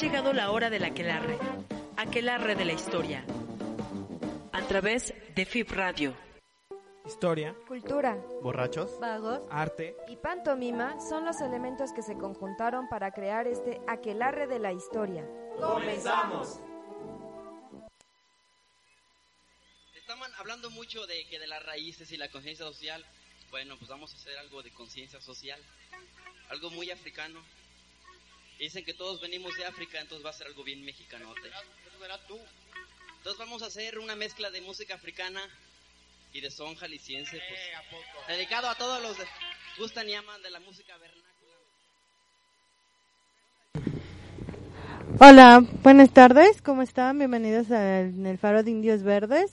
llegado la hora del aquelarre, aquelarre de la historia, a través de FIP Radio. Historia, Cultura, borrachos, vagos arte, y pantomima son los elementos que se conjuntaron para crear este aquelarre de la historia. Estaban hablando mucho de que de las raíces y la conciencia social. Bueno, pues vamos a hacer algo de conciencia social. Algo muy africano. Dicen que todos venimos de África, entonces va a ser algo bien mexicanote. Entonces vamos a hacer una mezcla de música africana y de son jalisciense. Pues, dedicado a todos los que gustan y aman de la música vernácula. Hola, buenas tardes, ¿cómo están? Bienvenidos al el Faro de Indios Verdes.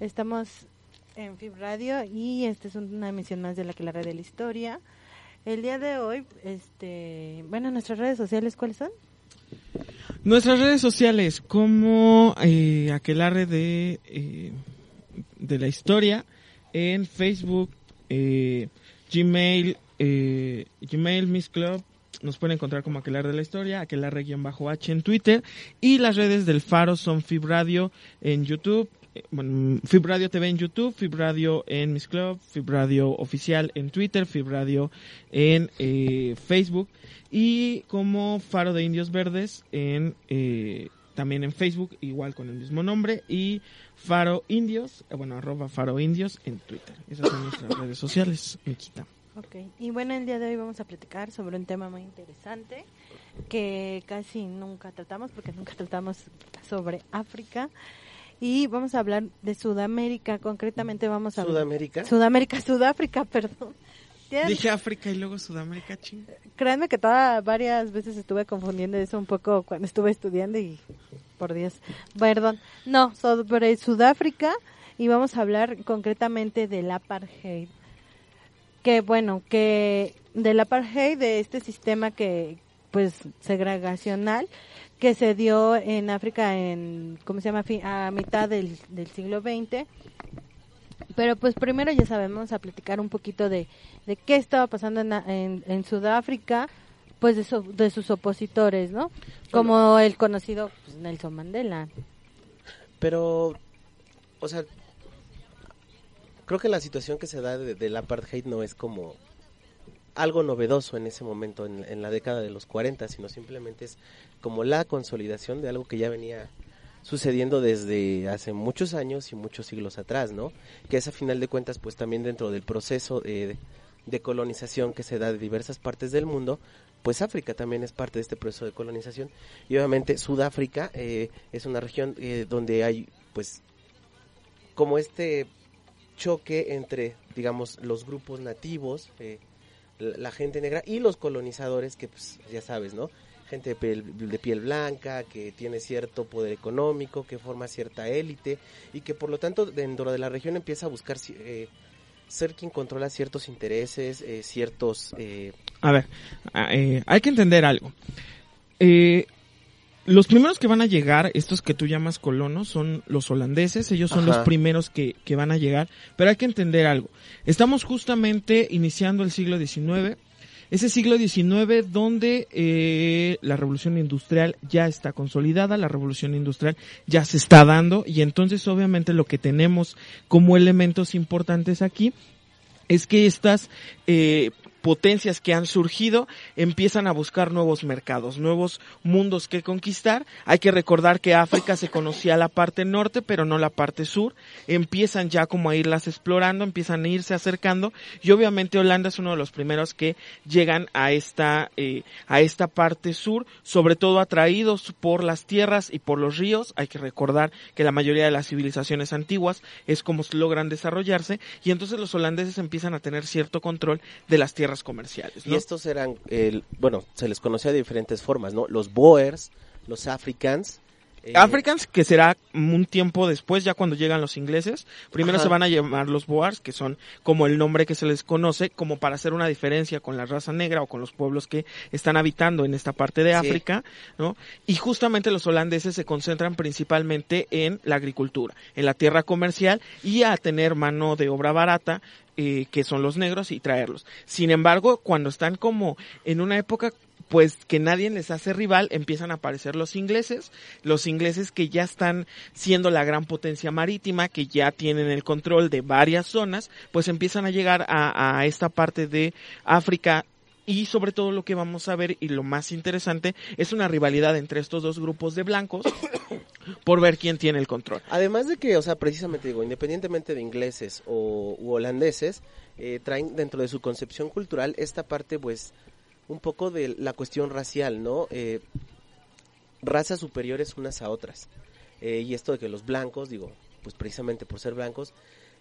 Estamos en FIB Radio y esta es una emisión más de la que la red de la historia. El día de hoy, este, bueno, nuestras redes sociales, ¿cuáles son? Nuestras redes sociales, como eh, Aquelarre de, eh, de la historia, en Facebook, eh, Gmail, eh, Gmail, Miss Club, nos pueden encontrar como Aquelarre de la historia, Aquelarre-H en Twitter, y las redes del Faro son Fib Radio en YouTube, bueno, Fib Radio TV en YouTube, Fib Radio en Miss Club, Fib Radio Oficial en Twitter, Fib Radio en eh, Facebook y como Faro de Indios Verdes en eh, también en Facebook, igual con el mismo nombre y Faro Indios, eh, bueno, arroba Faro Indios en Twitter. Esas son nuestras redes sociales, Miquita. Ok, y bueno, el día de hoy vamos a platicar sobre un tema muy interesante que casi nunca tratamos, porque nunca tratamos sobre África. Y vamos a hablar de Sudamérica, concretamente vamos a hablar... Sudamérica. Sudamérica, Sudáfrica, perdón. ¿Tienen- Dije África y luego Sudamérica, ching. Créanme que toda, varias veces estuve confundiendo eso un poco cuando estuve estudiando y por Dios, perdón. No, sobre Sudáfrica y vamos a hablar concretamente del apartheid. Que bueno, que del apartheid, de este sistema que pues segregacional que se dio en África en, ¿cómo se llama? A mitad del, del siglo XX. Pero pues primero ya sabemos a platicar un poquito de, de qué estaba pasando en, en, en Sudáfrica, pues de, su- de sus opositores, ¿no? Como el conocido pues, Nelson Mandela. Pero, o sea, creo que la situación que se da de- del apartheid no es como algo novedoso en ese momento, en, la década de los 40, sino simplemente es como la consolidación de algo que ya venía sucediendo desde hace muchos años y muchos siglos atrás, ¿no? Que es a final de cuentas, pues también dentro del proceso de colonización que se da de diversas partes del mundo, pues África también es parte de este proceso de colonización y obviamente Sudáfrica eh, es una región eh, donde hay pues como este choque entre digamos los grupos nativos eh, la, gente negra y los colonizadores que pues ya sabes no gente de piel, blanca que tiene cierto poder económico que forma cierta élite y que por lo tanto dentro de la región empieza a buscar eh, ser quien controla ciertos intereses eh, ciertos eh, A ver, a- eh, hay que entender algo. Eh, los primeros que van a llegar, estos que tú llamas colonos, son los holandeses, ellos son Ajá. los primeros que, que van a llegar, pero hay que entender algo. Estamos justamente iniciando el siglo XIX, ese siglo XIX donde eh, la revolución industrial ya está consolidada, la revolución industrial ya se está dando y entonces obviamente lo que tenemos como elementos importantes aquí es que estas eh, potencias que han surgido empiezan a buscar nuevos mercados, nuevos mundos que conquistar. Hay que recordar que África se conocía la parte norte, pero no la parte sur. Empiezan ya como a irlas explorando, empiezan a irse acercando y obviamente Holanda es uno de los primeros que llegan a esta eh, a esta parte sur, sobre todo atraídos por las tierras y por los ríos. Hay que recordar que la mayoría de las civilizaciones antiguas es como logran desarrollarse y entonces los holandeses empiezan a tener cierto control de las tierras comerciales. Y estos eran, el, bueno, se les conocía de diferentes formas, ¿no? Los Boers, los Africans. eh, Africans, que será un tiempo después, ya cuando llegan los ingleses. Primero Ajá. se van a llamar los Boers, que son como el nombre que se les conoce, como para hacer una diferencia con la raza negra o con los pueblos que están habitando en esta parte de Sí. África, ¿no? Y justamente los holandeses se concentran principalmente en la agricultura, en la tierra comercial y a tener mano de obra barata eh, que son los negros y traerlos. Sin embargo, cuando están como en una época pues que nadie les hace rival, empiezan a aparecer los ingleses, los ingleses que ya están siendo la gran potencia marítima, que ya tienen el control de varias zonas, pues empiezan a llegar a, a esta parte de África y sobre todo lo que vamos a ver y lo más interesante es una rivalidad entre estos dos grupos de blancos por ver quién tiene el control. Además de que, o sea, precisamente digo, independientemente de ingleses o u holandeses, eh, traen dentro de su concepción cultural esta parte, pues, un poco de la cuestión racial, ¿no? Eh, razas superiores unas a otras. Eh, y esto de que los blancos, digo, pues precisamente por ser blancos,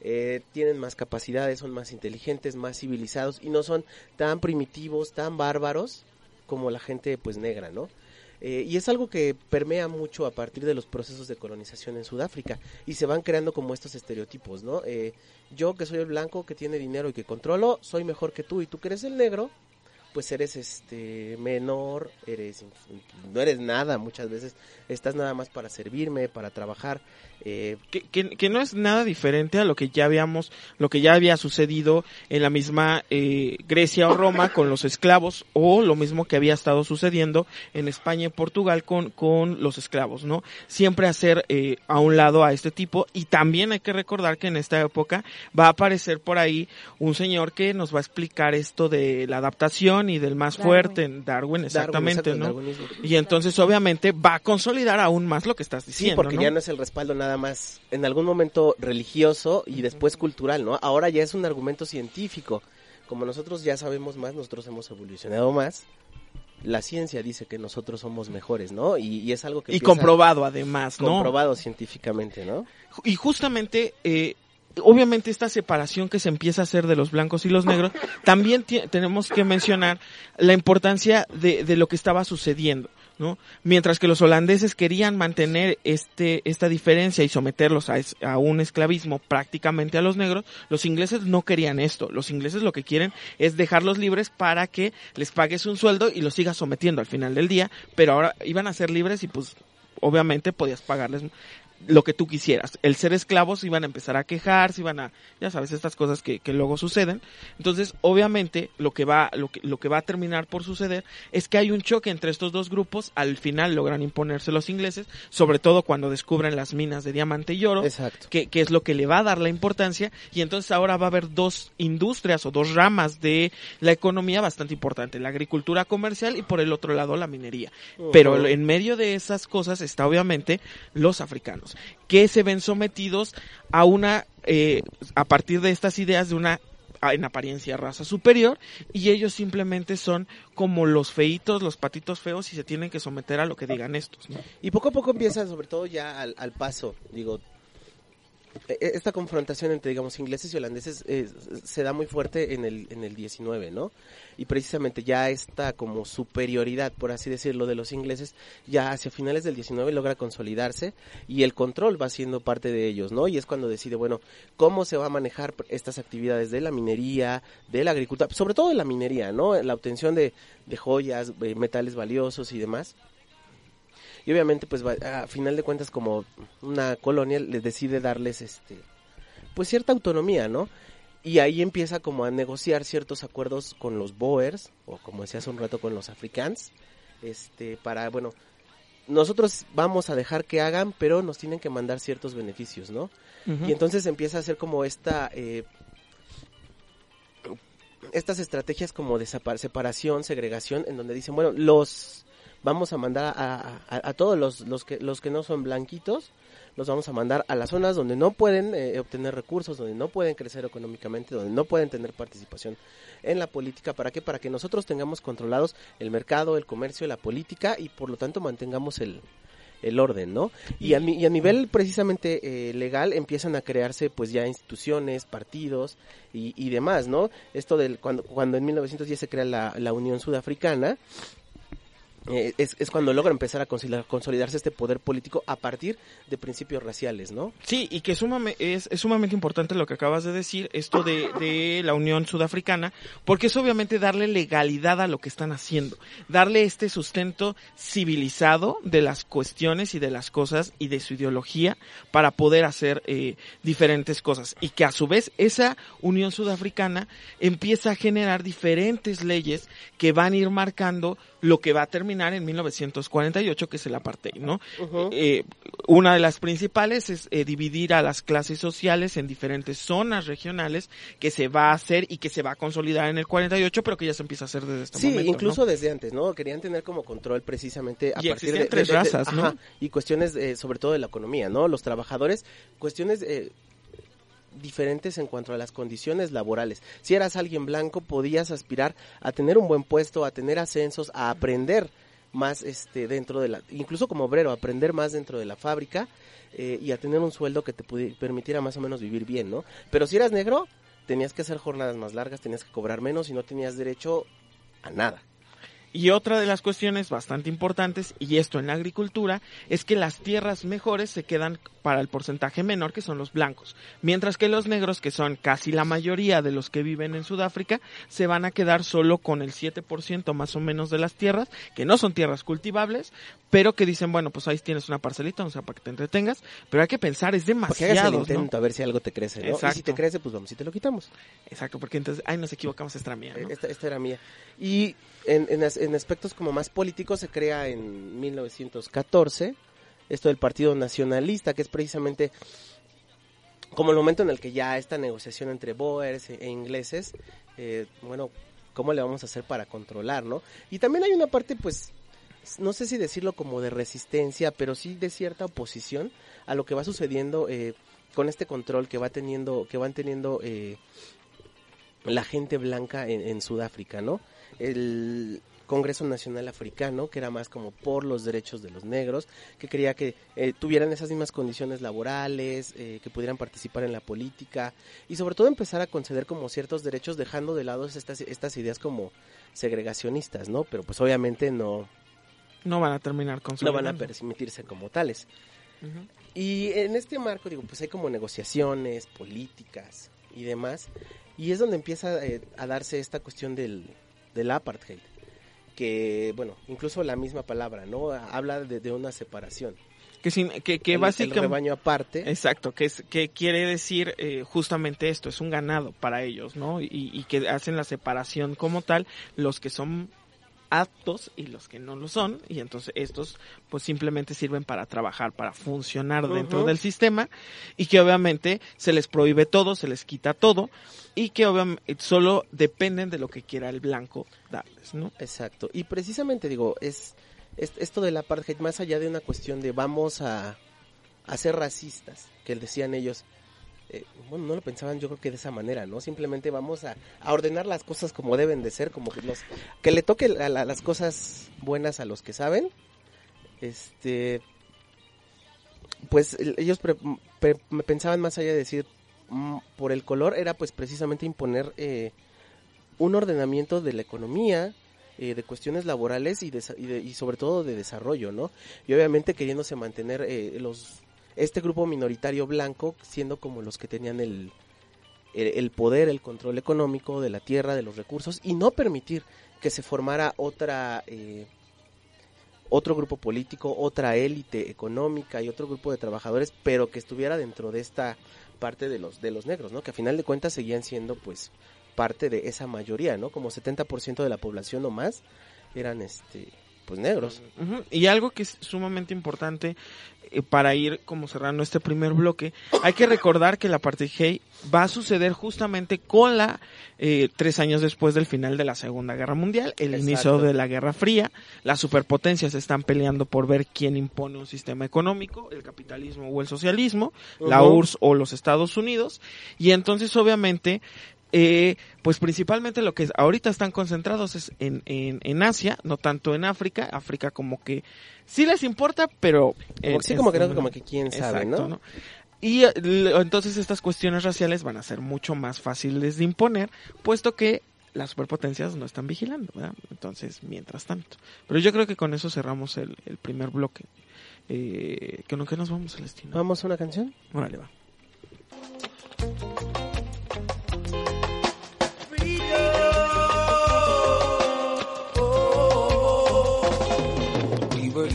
eh, tienen más capacidades, son más inteligentes, más civilizados y no son tan primitivos, tan bárbaros como la gente pues negra, ¿no? Eh, y es algo que permea mucho a partir de los procesos de colonización en Sudáfrica y se van creando como estos estereotipos, ¿no? Eh, yo que soy el blanco, que tiene dinero y que controlo, soy mejor que tú y tú que eres el negro, pues eres este menor, eres no eres nada muchas veces, estás nada más para servirme, para trabajar. Eh, que, que, que, no es nada diferente a lo que ya habíamos, lo que ya había sucedido en la misma eh, Grecia o Roma con los esclavos o lo mismo que había estado sucediendo en España y Portugal con, con los esclavos, ¿no? Siempre hacer eh, a un lado a este tipo y también hay que recordar que en esta época va a aparecer por ahí un señor que nos va a explicar esto de la adaptación y del más Darwin. fuerte en Darwin, exactamente, Darwin, exacto, ¿no? darwinismo. Y entonces obviamente va a consolidar aún más lo que estás Sí, diciendo, porque ¿no? ya no es el respaldo nada más en algún momento religioso y después cultural, ¿no? Ahora ya es un argumento científico. Como nosotros ya sabemos más, nosotros hemos evolucionado más. La ciencia dice que nosotros somos mejores, ¿no? Y, y es algo que y comprobado además, ¿no? comprobado científicamente, ¿no? y justamente eh, obviamente esta separación que se empieza a hacer de los blancos y los negros también tenemos que mencionar la importancia de, de lo que estaba sucediendo ¿no? Mientras que los holandeses querían mantener este, esta diferencia y someterlos a, es- a un esclavismo prácticamente a los negros, los ingleses no querían esto. Los ingleses lo que quieren es dejarlos libres para que les pagues un sueldo y los sigas sometiendo al final del día, pero ahora iban a ser libres y pues obviamente podías pagarles lo que tú quisieras. El ser esclavos iban a empezar a quejarse, iban a, ya sabes, estas cosas que, que luego suceden. Entonces, obviamente, lo que va, lo que, lo que va a terminar por suceder es que hay un choque entre estos dos grupos. Al final logran imponerse los ingleses, sobre todo cuando descubren las minas de diamante y oro Exacto. que, que es lo que le va a dar la importancia y entonces ahora va a haber dos industrias o dos ramas de la economía bastante importante, la agricultura comercial y por el otro lado la minería. Pero en medio de esas cosas está obviamente los africanos, que se ven sometidos a una, eh, a partir de estas ideas de una en apariencia raza superior y ellos simplemente son como los feitos, los patitos feos y se tienen que someter a lo que digan estos. Y poco a poco empieza, sobre todo ya al, paso, digo, esta confrontación entre, digamos, ingleses y holandeses eh, se da muy fuerte en el, en el 19, ¿no? Y precisamente ya esta como superioridad, por así decirlo, de los ingleses, ya hacia finales del 19 logra consolidarse y el control va siendo parte de ellos, ¿no? Y es cuando decide, bueno, cómo se va a manejar estas actividades de la minería, de la agricultura, sobre todo de la minería, ¿no? La obtención de, de joyas, eh, metales valiosos y demás. Y obviamente, pues a final de cuentas, como una colonia les decide darles este pues cierta autonomía, ¿no? Y ahí empieza como a negociar ciertos acuerdos con los Boers, o como decía hace un rato con los Africans, este, para, bueno, nosotros vamos a dejar que hagan, pero nos tienen que mandar ciertos beneficios, ¿no? Y entonces empieza a hacer como esta eh, estas estrategias como de separ- separación, segregación, en donde dicen, bueno, los vamos a mandar a, a- todos los, los que los que no son blanquitos, los vamos a mandar a las zonas donde no pueden eh, obtener recursos, donde no pueden crecer económicamente, donde no pueden tener participación en la política. ¿Para qué? Para que nosotros tengamos controlados el mercado, el comercio, la política y por lo tanto mantengamos el, el orden, ¿no? Y a, mi- y a nivel precisamente eh, legal empiezan a crearse pues ya instituciones, partidos y, y demás, ¿no? Esto del cuando, cuando en 1910 se crea la, la Unión Sudafricana, eh, es, es cuando logra empezar a consolidar- consolidarse este poder político a partir de principios raciales, ¿no? Sí, y que es, sumamente importante lo que acabas de decir, esto de, de la Unión Sudafricana, porque es obviamente darle legalidad a lo que están haciendo, darle este sustento civilizado de las cuestiones y de las cosas y de su ideología para poder hacer eh, diferentes cosas. Y que a su vez esa Unión Sudafricana empieza a generar diferentes leyes que van a ir marcando lo que va a terminar en 1948, que es el apartheid, ¿no? Eh, una de las principales es eh, dividir a las clases sociales en diferentes zonas regionales que se va a hacer y que se va a consolidar en el 48, pero que ya se empieza a hacer desde este Sí, momento. incluso ¿no? desde antes, ¿no? Querían tener como control precisamente a Y partir de, tres de- de- razas, ¿no? ajá, y cuestiones eh, sobre todo de la economía, ¿no? Los trabajadores, cuestiones eh, diferentes en cuanto a las condiciones laborales. Si eras alguien blanco, podías aspirar a tener un buen puesto, a tener ascensos, a aprender más este dentro de la incluso como obrero aprender más dentro de la fábrica eh, y a tener un sueldo que te permitiera más o menos vivir bien no pero si eras negro tenías que hacer jornadas más largas tenías que cobrar menos y no tenías derecho a nada Y otra de las cuestiones bastante importantes, y esto en la agricultura, es que las tierras mejores se quedan para el porcentaje menor, que son los blancos, mientras que los negros, que son casi la mayoría de los que viven en Sudáfrica, se van a quedar solo con el 7% más o menos de las tierras, que no son tierras cultivables, pero que dicen, bueno, pues ahí tienes una parcelita, o sea, para que te entretengas, pero hay que pensar, es que hagas el demasiado, intento a ver si algo te crece ¿no? y si Exacto. te crece pues vamos y te lo quitamos Exacto, porque entonces, ay, nos equivocamos, esta era mía, ¿no? esta, esta era mía y en, en, as- en aspectos como más políticos se crea en 1914 esto del Partido Nacionalista, que es precisamente como el momento en el que ya esta negociación entre Boers e, ingleses, eh, bueno, ¿cómo le vamos a hacer para controlar, no? Y también hay una parte, pues, no sé si decirlo como de resistencia, pero sí de cierta oposición a lo que va sucediendo eh, con este control que va teniendo, que van teniendo eh, la gente blanca en Sudáfrica, ¿no? El Congreso Nacional Africano, que era más como por los derechos de los negros, que quería que eh, tuvieran esas mismas condiciones laborales, eh, que pudieran participar en la política y sobre todo empezar a conceder como ciertos derechos dejando de lado estas, estas ideas como segregacionistas, ¿no? Pero pues obviamente no, No van a terminar con no van a permitirse como tales. Y en este marco, digo, pues hay como negociaciones políticas y demás. Y es donde empieza eh, a darse esta cuestión del, del apartheid. Que, bueno, incluso la misma palabra, ¿no? Habla de, de una separación. Que, sin, que, que El- el básicamente... rebaño aparte. Exacto, que, es, que quiere decir eh, justamente esto, es un ganado para ellos, ¿no? Y, y que hacen la separación como tal, los que son aptos y los que no lo son, y entonces estos pues simplemente sirven para trabajar, para funcionar dentro del sistema, y que obviamente se les prohíbe todo, se les quita todo, y que obviamente solo dependen de lo que quiera el blanco darles, ¿no? Exacto. Y precisamente digo, es, es- esto del apartheid, más allá de una cuestión de vamos a, a ser racistas, que decían ellos, eh, bueno, no lo pensaban yo creo que de esa manera, ¿no? Simplemente vamos a, a ordenar las cosas como deben de ser, como que los que le toque la- la- las cosas buenas a los que saben. Este pues el- ellos pre- me pensaban más allá de decir mm, por el color era pues precisamente imponer eh, un ordenamiento de la economía, eh, de cuestiones laborales y, desa- y, de- y sobre todo de desarrollo, ¿no? Y obviamente queriéndose mantener eh, los este grupo minoritario blanco siendo como los que tenían el, el, poder, el control económico de la tierra, de los recursos y no permitir que se formara otra eh, otro grupo político, otra élite económica y otro grupo de trabajadores, pero que estuviera dentro de esta parte de los de los negros, ¿no? Que a final de cuentas seguían siendo pues parte de esa mayoría, ¿no? Como 70% de la población o más eran este pues negros. Y algo que es sumamente importante eh, para ir como cerrando este primer bloque, hay que recordar que la apartheid va a suceder justamente con la eh, tres años después del final de la Segunda Guerra Mundial, el Exacto. inicio de la Guerra Fría, las superpotencias están peleando por ver quién impone un sistema económico, el capitalismo o el socialismo, la. URSS o los Estados Unidos, y entonces obviamente eh, pues principalmente lo que ahorita están concentrados es en, en, en Asia, no tanto en África. África como que sí les importa, pero... Que sí, como que no, como que quién sabe, Exacto, ¿no? Y eh, entonces estas cuestiones raciales van a ser mucho más fáciles de imponer, puesto que las superpotencias no están vigilando, ¿verdad? Entonces, mientras tanto. Pero yo creo que con eso cerramos el, el primer bloque. Eh, ¿Que no que nos vamos, Celestino? ¿Vamos a una canción? Órale, va.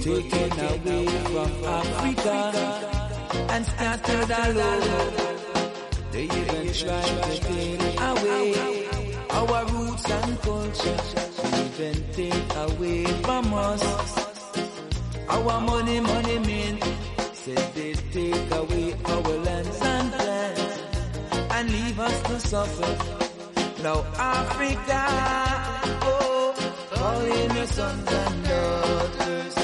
Taken away from Africa and scattered all over. They even tried to take away our roots and culture. Even take away from us our money, money men. Said they take away our lands and plans and leave us to suffer. Now Africa, oh, calling your sons and daughters.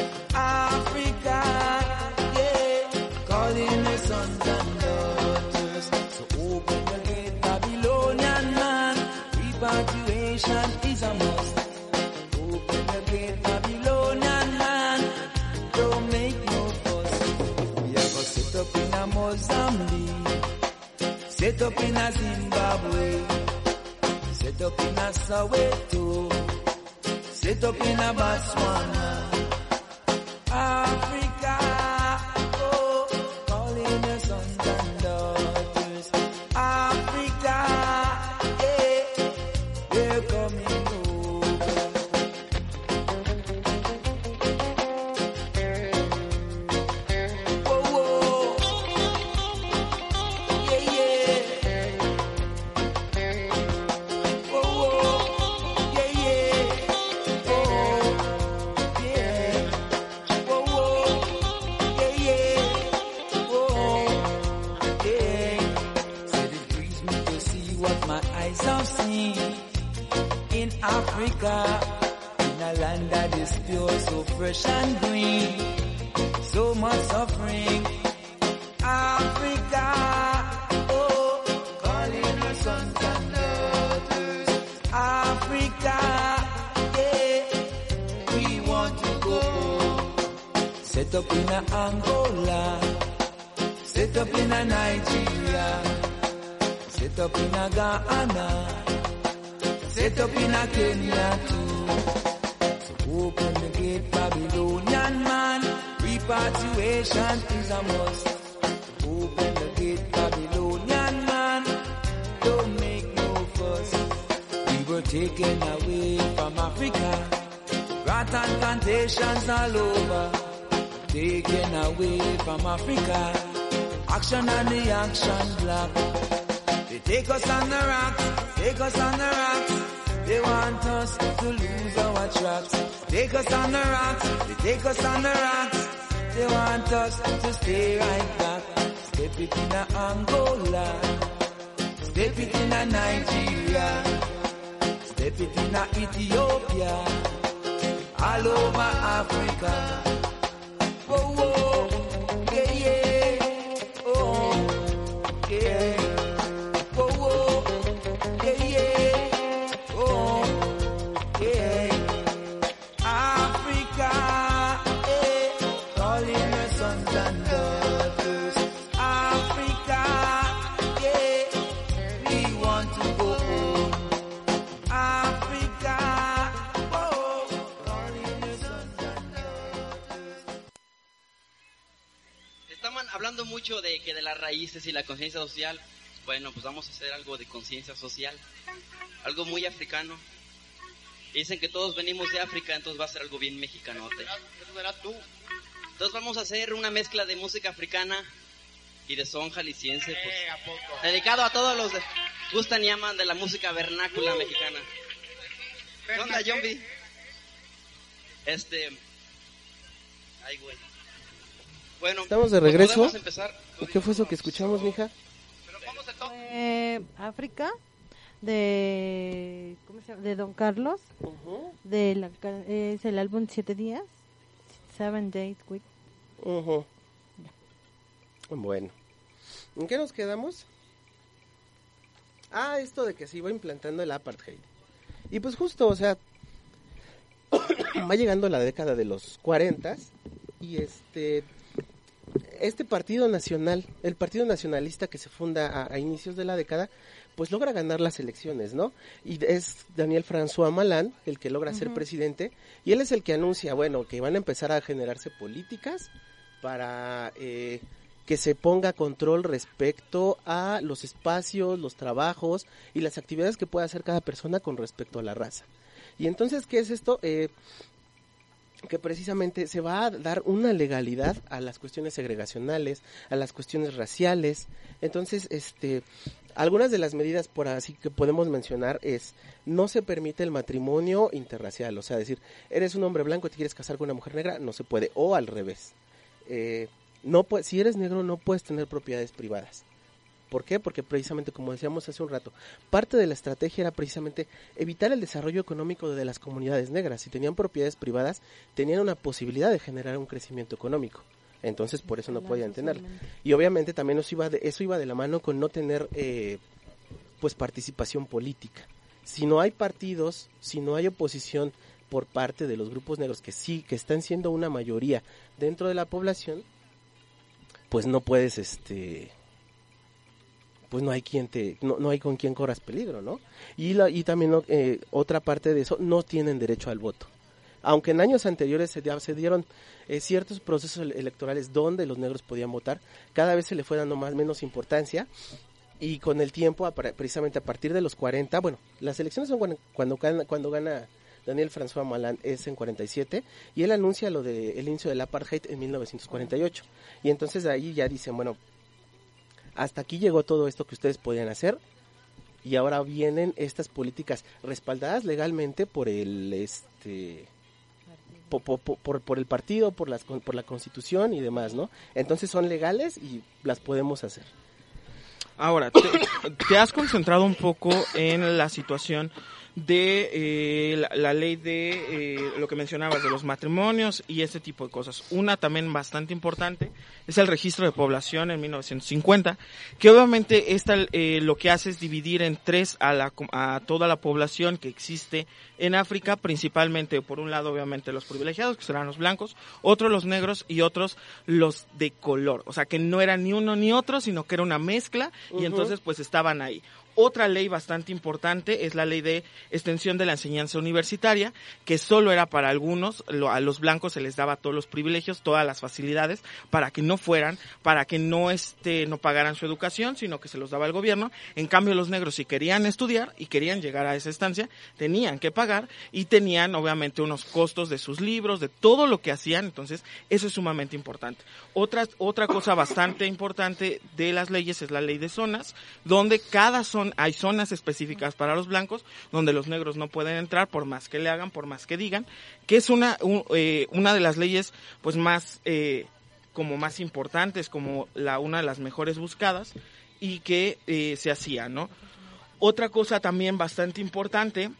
Set up in a Zimbabwe, set up in a Soweto, set up in a Botswana. Africa, ah. Set up in a Angola, set up in a Nigeria, set up in a Ghana, set up in a Kenya too. So open the gate, Babylonian man. Repatriation is a must. Open the gate, Babylonian man. Don't make no fuss. We were taken away from Africa. Rattan plantations all over. Taken away from Africa. Action and the action block. They take us on the rocks, take us on the rocks. They want us to lose our tracks. Take us on the rocks, they take us on the rocks. They want us to stay right back. Step it in a Angola, step it in a Nigeria, step it in a Ethiopia, all over Africa. De las raíces y la conciencia social. Bueno, pues vamos a hacer algo de conciencia social. Algo muy africano. Dicen que todos venimos de África, entonces va a ser algo bien mexicanote. Entonces vamos a hacer una mezcla de música africana y de son jalisciense, pues. Dedicado a todos los que gustan y aman de la música vernácula mexicana. ¿Qué onda, Jombi? Este... Ay, güey. Bueno, Estamos de pues regreso. empezar. ¿Y ¿Qué fue eso que escuchamos, mija? Eh, África de ¿cómo se llama? de Don Carlos de la, es el álbum Siete días Seven Days Week Ujú. Bueno. ¿En qué nos quedamos? Ah, esto de que se iba implantando el apartheid. Y pues justo, o sea, va llegando la década de los 40 y este este partido nacional, el partido nacionalista que se funda a, a inicios de la década, pues logra ganar las elecciones, ¿no? Y es Daniel François Malan el que logra ser presidente y él es el que anuncia, bueno, que van a empezar a generarse políticas para eh, que se ponga control respecto a los espacios, los trabajos y las actividades que pueda hacer cada persona con respecto a la raza. Y entonces, ¿qué es esto? Eh, que precisamente se va a dar una legalidad a las cuestiones segregacionales, a las cuestiones raciales. Entonces, este, algunas de las medidas por así que podemos mencionar es no se permite el matrimonio interracial, o sea, decir, eres un hombre blanco y te quieres casar con una mujer negra, no se puede, o al revés. Eh, no si eres negro no puedes tener propiedades privadas. ¿Por qué? Porque precisamente, como decíamos hace un rato, parte de la estrategia era precisamente evitar el desarrollo económico de las comunidades negras. Si tenían propiedades privadas, tenían una posibilidad de generar un crecimiento económico. Entonces, por eso no podían tener. Y obviamente también eso iba de, eso iba de la mano con no tener, eh, pues, participación política. Si no hay partidos, si no hay oposición por parte de los grupos negros que sí, que están siendo una mayoría dentro de la población, pues no puedes, este, pues no hay quien te, no, no hay con quien corras peligro, ¿no? Y, la, y también eh, otra parte de eso, no tienen derecho al voto. Aunque en años anteriores se, dieron eh, ciertos procesos electorales donde los negros podían votar, cada vez se le fue dando más menos importancia y con el tiempo, precisamente a partir de los 40, bueno, las elecciones son cuando, cuando, gana, cuando gana Daniel François Malan es en 47 y él anuncia lo del el inicio del apartheid en 1948. Y entonces ahí ya dicen, bueno, hasta aquí llegó todo esto que ustedes podían hacer y ahora vienen estas políticas respaldadas legalmente por el este por, por, por, el partido, por las por la constitución y demás, ¿no? Entonces son legales y las podemos hacer. Ahora, te has concentrado un poco en la situación de eh, la, ley de eh, lo que mencionabas de los matrimonios y ese tipo de cosas. Una también bastante importante es el registro de población en 1950, que obviamente esta eh, lo que hace es dividir en tres a, la, a toda la población que existe en África, principalmente por un lado obviamente los privilegiados, que serán los blancos, otros los negros y otros los de color. O sea que no era ni uno ni otro, sino que era una mezcla y entonces pues estaban ahí. Otra ley bastante importante es la ley de extensión de la enseñanza universitaria, que solo era para algunos, a los blancos se les daba todos los privilegios, todas las facilidades, para que no fueran, para que no este, no pagaran su educación, sino que se los daba el gobierno. En cambio, los negros si querían estudiar y querían llegar a esa estancia, tenían que pagar y tenían obviamente unos costos de sus libros, de todo lo que hacían, entonces eso es sumamente importante. Otra, otra cosa bastante importante de las leyes es la ley de zonas, donde cada zona hay zonas específicas para los blancos donde los negros no pueden entrar por más que le hagan, por más que digan, que es una, eh, una de las leyes pues más, eh, como más importantes, como la, una de las mejores buscadas y que eh, se hacía, ¿no? Otra cosa también bastante importante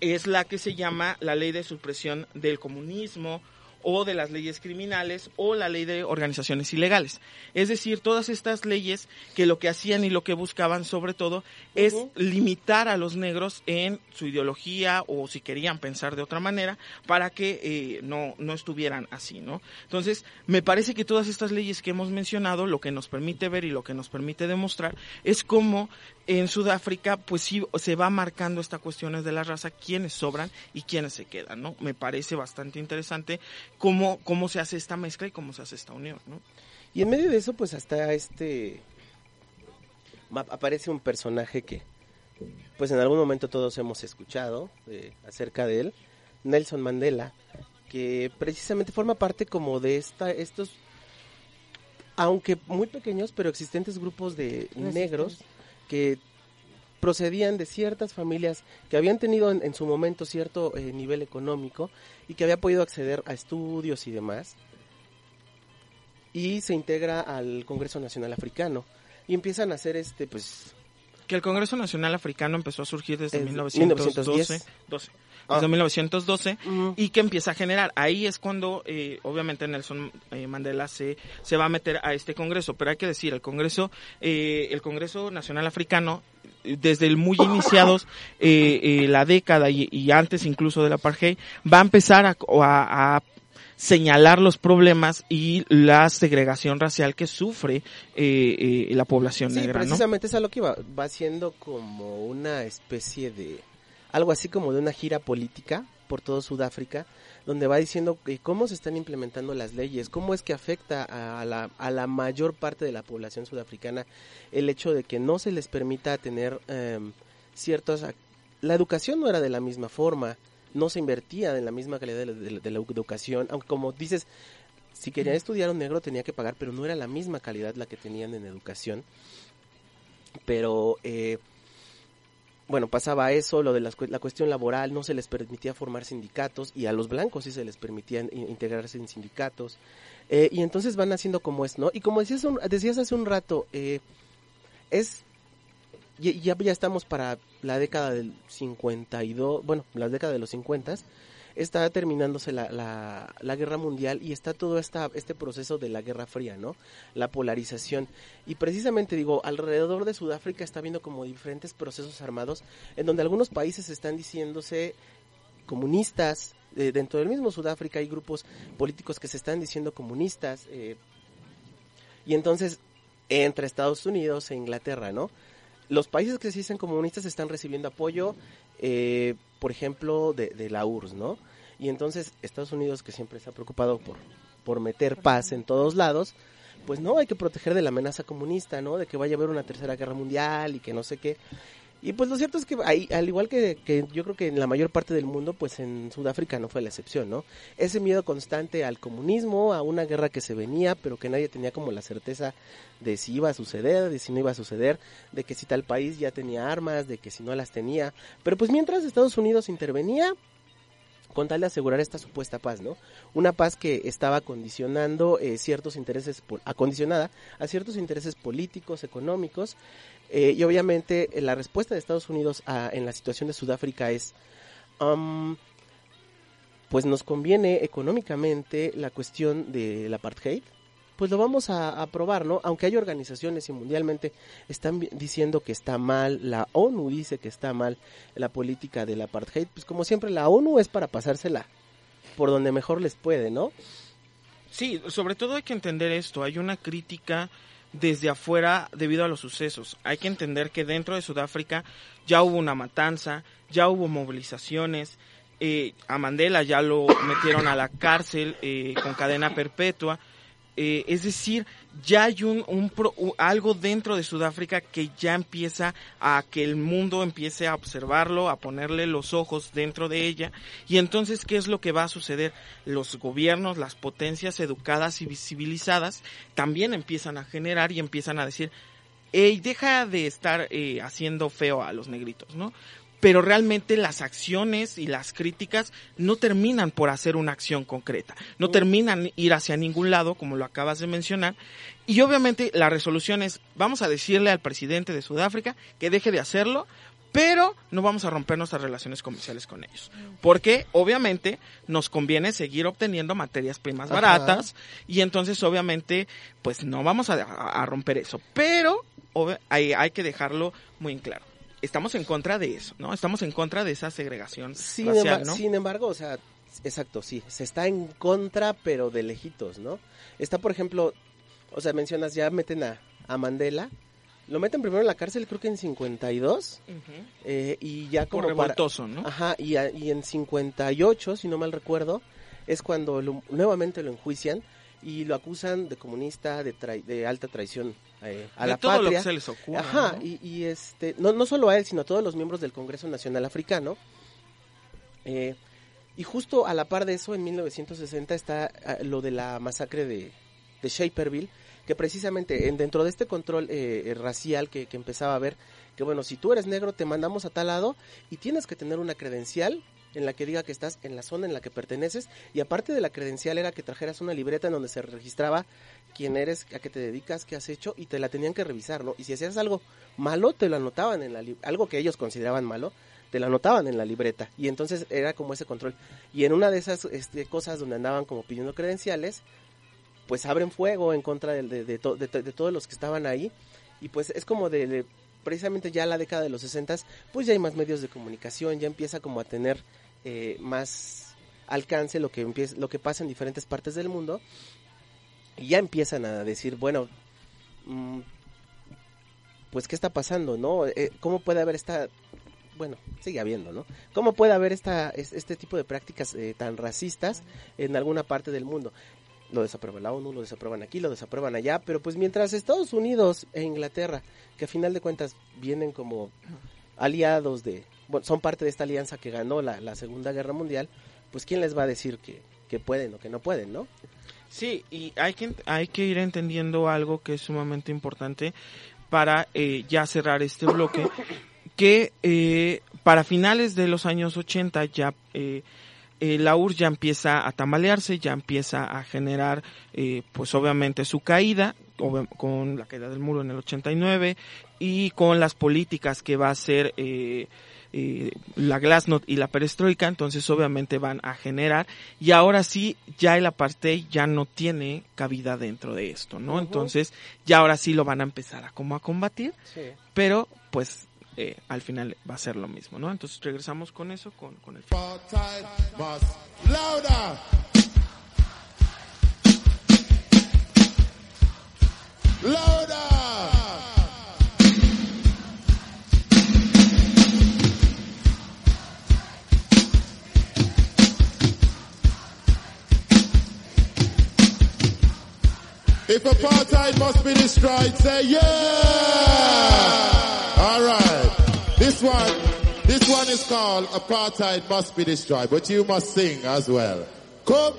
es la que se llama la ley de supresión del comunismo o de las leyes criminales o la ley de organizaciones ilegales. Es decir, todas estas leyes que lo que hacían y lo que buscaban sobre todo es limitar a los negros en su ideología o si querían pensar de otra manera para que eh, no, no estuvieran así, ¿no? Entonces, me parece que todas estas leyes que hemos mencionado lo que nos permite ver y lo que nos permite demostrar es cómo en Sudáfrica pues sí se va marcando esta cuestiones de la raza, quiénes sobran y quiénes se quedan, ¿no? Me parece bastante interesante cómo, cómo se hace esta mezcla y cómo se hace esta unión, ¿no? Y en medio de eso pues hasta este aparece un personaje que pues en algún momento todos hemos escuchado eh, acerca de él, Nelson Mandela, que precisamente forma parte como de esta estos aunque muy pequeños pero existentes grupos de negros que procedían de ciertas familias que habían tenido en, su momento cierto eh, nivel económico y que había podido acceder a estudios y demás. Y se integra al Congreso Nacional Africano y empiezan a hacer este, pues... Que el Congreso Nacional Africano empezó a surgir desde 1912. 12 desde 1912 ah. y que empieza a generar. Ahí es cuando, eh, obviamente, Nelson eh, Mandela se, se va a meter a este Congreso, pero hay que decir, el Congreso, eh, el Congreso Nacional Africano, desde el muy iniciados la década y, antes incluso de la apartheid, va a empezar a, a señalar los problemas y la segregación racial que sufre eh, eh, la población Sí, negra, ¿no? precisamente es a lo que iba. Va siendo como una especie de. Algo así como de una gira política por todo Sudáfrica, donde va diciendo que cómo se están implementando las leyes, cómo es que afecta a la, a la mayor parte de la población sudafricana el hecho de que no se les permita tener em, ciertos. La educación no era de la misma forma, no se invertía en la misma calidad de la, de la- de la educación, aunque como dices, si quería estudiar un negro tenía que pagar, pero no era la misma calidad la que tenían en educación. Pero, eh, bueno, pasaba eso, lo de la cuestión laboral, no se les permitía formar sindicatos y a los blancos sí se les permitía in- integrarse en sindicatos. Eh, y entonces van haciendo como es, ¿no? Y como decías, un- decías hace un rato, eh, es ya, ya estamos para la década del 52, bueno, la década de los 50, está terminándose la, la, guerra mundial y está todo esta, este proceso de la guerra fría, ¿no? La polarización. Y precisamente digo, alrededor de Sudáfrica está habiendo como diferentes procesos armados en donde algunos países están diciéndose comunistas, eh, dentro del mismo Sudáfrica hay grupos políticos que se están diciendo comunistas, eh, y entonces entre Estados Unidos e Inglaterra, ¿no? Los países que se dicen comunistas están recibiendo apoyo, eh, por ejemplo, de, de la URSS, ¿no? Y entonces Estados Unidos, que siempre está preocupado por, por meter paz en todos lados, pues no, hay que proteger de la amenaza comunista, ¿no? De que vaya a haber una tercera guerra mundial y que no sé qué. Y pues lo cierto es que al igual que, que yo creo que en la mayor parte del mundo, pues en Sudáfrica no fue la excepción, ¿no? Ese miedo constante al comunismo, a una guerra que se venía, pero que nadie tenía como la certeza de si iba a suceder, de si no iba a suceder, de que si tal país ya tenía armas, de que si no las tenía. Pero pues mientras Estados Unidos intervenía, con tal de asegurar esta supuesta paz, ¿no? Una paz que estaba condicionando eh, ciertos intereses, acondicionada a ciertos intereses políticos, económicos, eh, y obviamente eh, la respuesta de Estados Unidos a- en la situación de Sudáfrica es, um, pues nos conviene económicamente la cuestión del apartheid, pues lo vamos a aprobar, ¿no? Aunque hay organizaciones y mundialmente están diciendo que está mal, la ONU dice que está mal la política del apartheid, pues como siempre la ONU es para pasársela por donde mejor les puede, ¿no? Sí, sobre todo hay que entender esto. Hay una crítica desde afuera debido a los sucesos. Hay que entender que dentro de Sudáfrica ya hubo una matanza, ya hubo movilizaciones. eh, a Mandela ya lo metieron a la cárcel eh, con cadena perpetua. Eh, es decir, ya hay un, un pro- algo dentro de Sudáfrica que ya empieza a que el mundo empiece a observarlo, a ponerle los ojos dentro de ella. Y entonces, ¿qué es lo que va a suceder? Los gobiernos, las potencias educadas y visibilizadas también empiezan a generar y empiezan a decir, hey, deja de estar eh, haciendo feo a los negritos, ¿no? Pero realmente las acciones y las críticas no terminan por hacer una acción concreta, no terminan ir hacia ningún lado, como lo acabas de mencionar, y obviamente la resolución es, vamos a decirle al presidente de Sudáfrica que deje de hacerlo, pero no vamos a romper nuestras relaciones comerciales con ellos, porque obviamente nos conviene seguir obteniendo materias primas Ajá. baratas, y entonces obviamente pues no vamos a, romper eso, pero hay, hay que dejarlo muy en claro estamos en contra de eso, ¿no? Estamos en contra de esa segregación Sin, racial, ¿no? sin embargo, o sea, exacto, sí, se está en contra, pero de lejitos, ¿no? Está, por ejemplo, o sea, mencionas, ya meten a, a Mandela, lo meten primero en la cárcel, creo que en 52, Ujú. eh, y ya Por como para... revoltoso, ¿no? Ajá, y, a- y en 58, si no mal recuerdo, es cuando lo- nuevamente lo enjuician y lo acusan de comunista, de, trai- de alta traición eh, a de la todo lo que se les ocurra, Ajá, ¿no? y, y, este, no, no solo a él, sino a todos los miembros del Congreso Nacional Africano. Eh, y justo a la par de eso, en 1960 está ah, lo de la masacre de, de Shaperville, que precisamente en, dentro de este control eh, eh, racial que, que empezaba a ver, que bueno, si tú eres negro te mandamos a tal lado y tienes que tener una credencial en la que diga que estás en la zona en la que perteneces y aparte de la credencial era que trajeras una libreta en donde se registraba quién eres, a qué te dedicas, qué has hecho y te la tenían que revisar, ¿no? Y si hacías algo malo te lo anotaban en la algo que ellos consideraban malo, te lo anotaban en la libreta y entonces era como ese control. Y en una de esas este, cosas donde andaban como pidiendo credenciales, pues abren fuego en contra de, de, de to- de to- de todos los que estaban ahí y pues es como de, de- precisamente ya la década de los 60 pues ya hay más medios de comunicación, ya empieza como a tener eh, más alcance lo que empieza, lo que pasa en diferentes partes del mundo y ya empiezan a decir, bueno, mm, pues qué está pasando, ¿no? Eh, ¿Cómo puede haber esta bueno, sigue habiendo, ¿no? ¿Cómo puede haber esta, es- este tipo de prácticas eh, tan racistas en alguna parte del mundo? Lo desaprueba la ONU, lo desaprueban aquí, lo desaprueban allá, pero pues mientras Estados Unidos e Inglaterra, que a final de cuentas vienen como aliados de, son parte de esta alianza que ganó la, la Segunda Guerra Mundial, pues quién les va a decir que, que pueden o que no pueden, ¿no? Sí, y hay que, hay que ir entendiendo algo que es sumamente importante para eh, ya cerrar este bloque, que eh, para finales de los años 80 ya eh, eh, la URSS ya empieza a tambalearse, ya empieza a generar, eh, pues obviamente su caída, con la caída del muro en el 89 y con las políticas que va a hacer eh, la Glasnost y la Perestroika, entonces obviamente van a generar y ahora sí ya el apartheid ya no tiene cabida dentro de esto, ¿no? Entonces ya ahora sí lo van a empezar a como a combatir, Sí. pero pues eh, al final va a ser lo mismo, ¿no? Entonces regresamos con eso, con, con el. Louder. If apartheid must be destroyed, say yeah. All right. This one, this one is called apartheid must be destroyed, but you must sing as well. Come.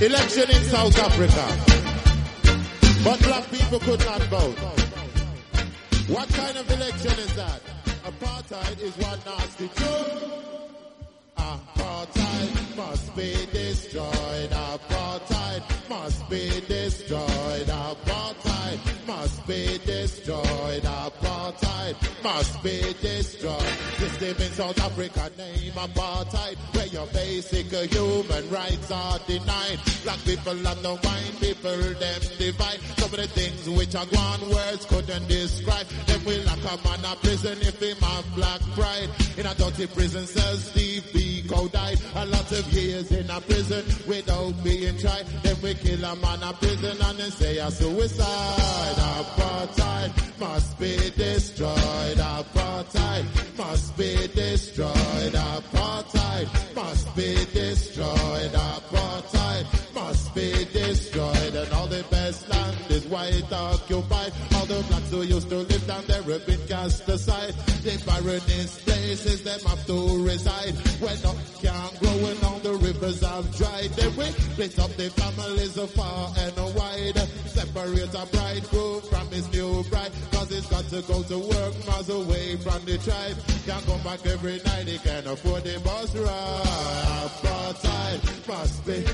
Election in South Africa, but black people could not vote. What kind of election is that? Apartheid is one nasty truth. Apartheid must be destroyed. Apartheid must be destroyed. Apartheid must be destroyed. Apartheid must be destroyed. System in South Africa name apartheid, where your basic human rights are denied. Black people and the white people them divide. Some of the things which are gone words couldn't describe. Them will lock a man a prison if him have black pride. In a dirty prison cell, Steve Biko died. A lot of years in a prison without being tried. Then we kill a man a prison and then say a suicide. Apartheid must be destroyed. Apartheid must be destroyed. Apartheid must be destroyed. Apartheid must be destroyed. And all the best land is white occupied. All the blacks who used to live down there have been cast aside. The barrenest places them have to reside. Where no rivers have dried. Then we split up the families far and wide. Separate a bridegroom from his new bride. Cause he's got to go to work miles away from the tribe. Can't come back every night, he can't afford the bus ride. Apartheid must be.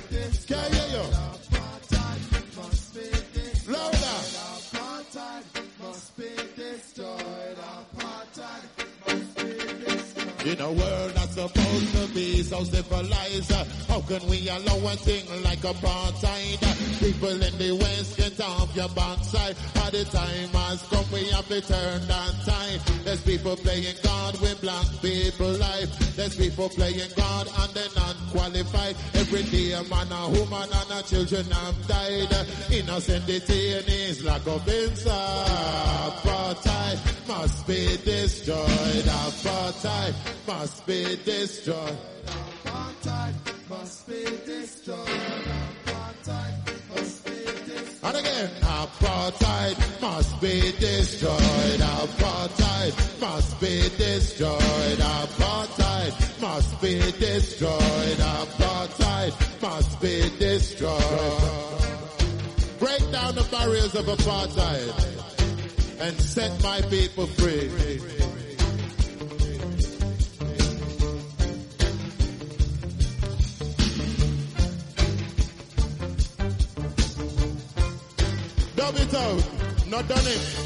Can you hear in a world that's supposed to be so civilized, how can we allow a thing like apartheid? People in the West get off your backside. By the time has come, we have to turn that tide. There's people playing God with black people life. There's people playing God and they're not qualified. Every day a man, a woman and a children have died. Innocent detainees locked up inside. Apartheid must be destroyed. Apartheid must be destroyed. Apartheid must be destroyed. Apartheid must be destroyed. And again, apartheid must be destroyed. Apartheid must be destroyed. Apartheid must be destroyed. Apartheid must be destroyed. Break down the barriers of apartheid and set my people free. Not done it.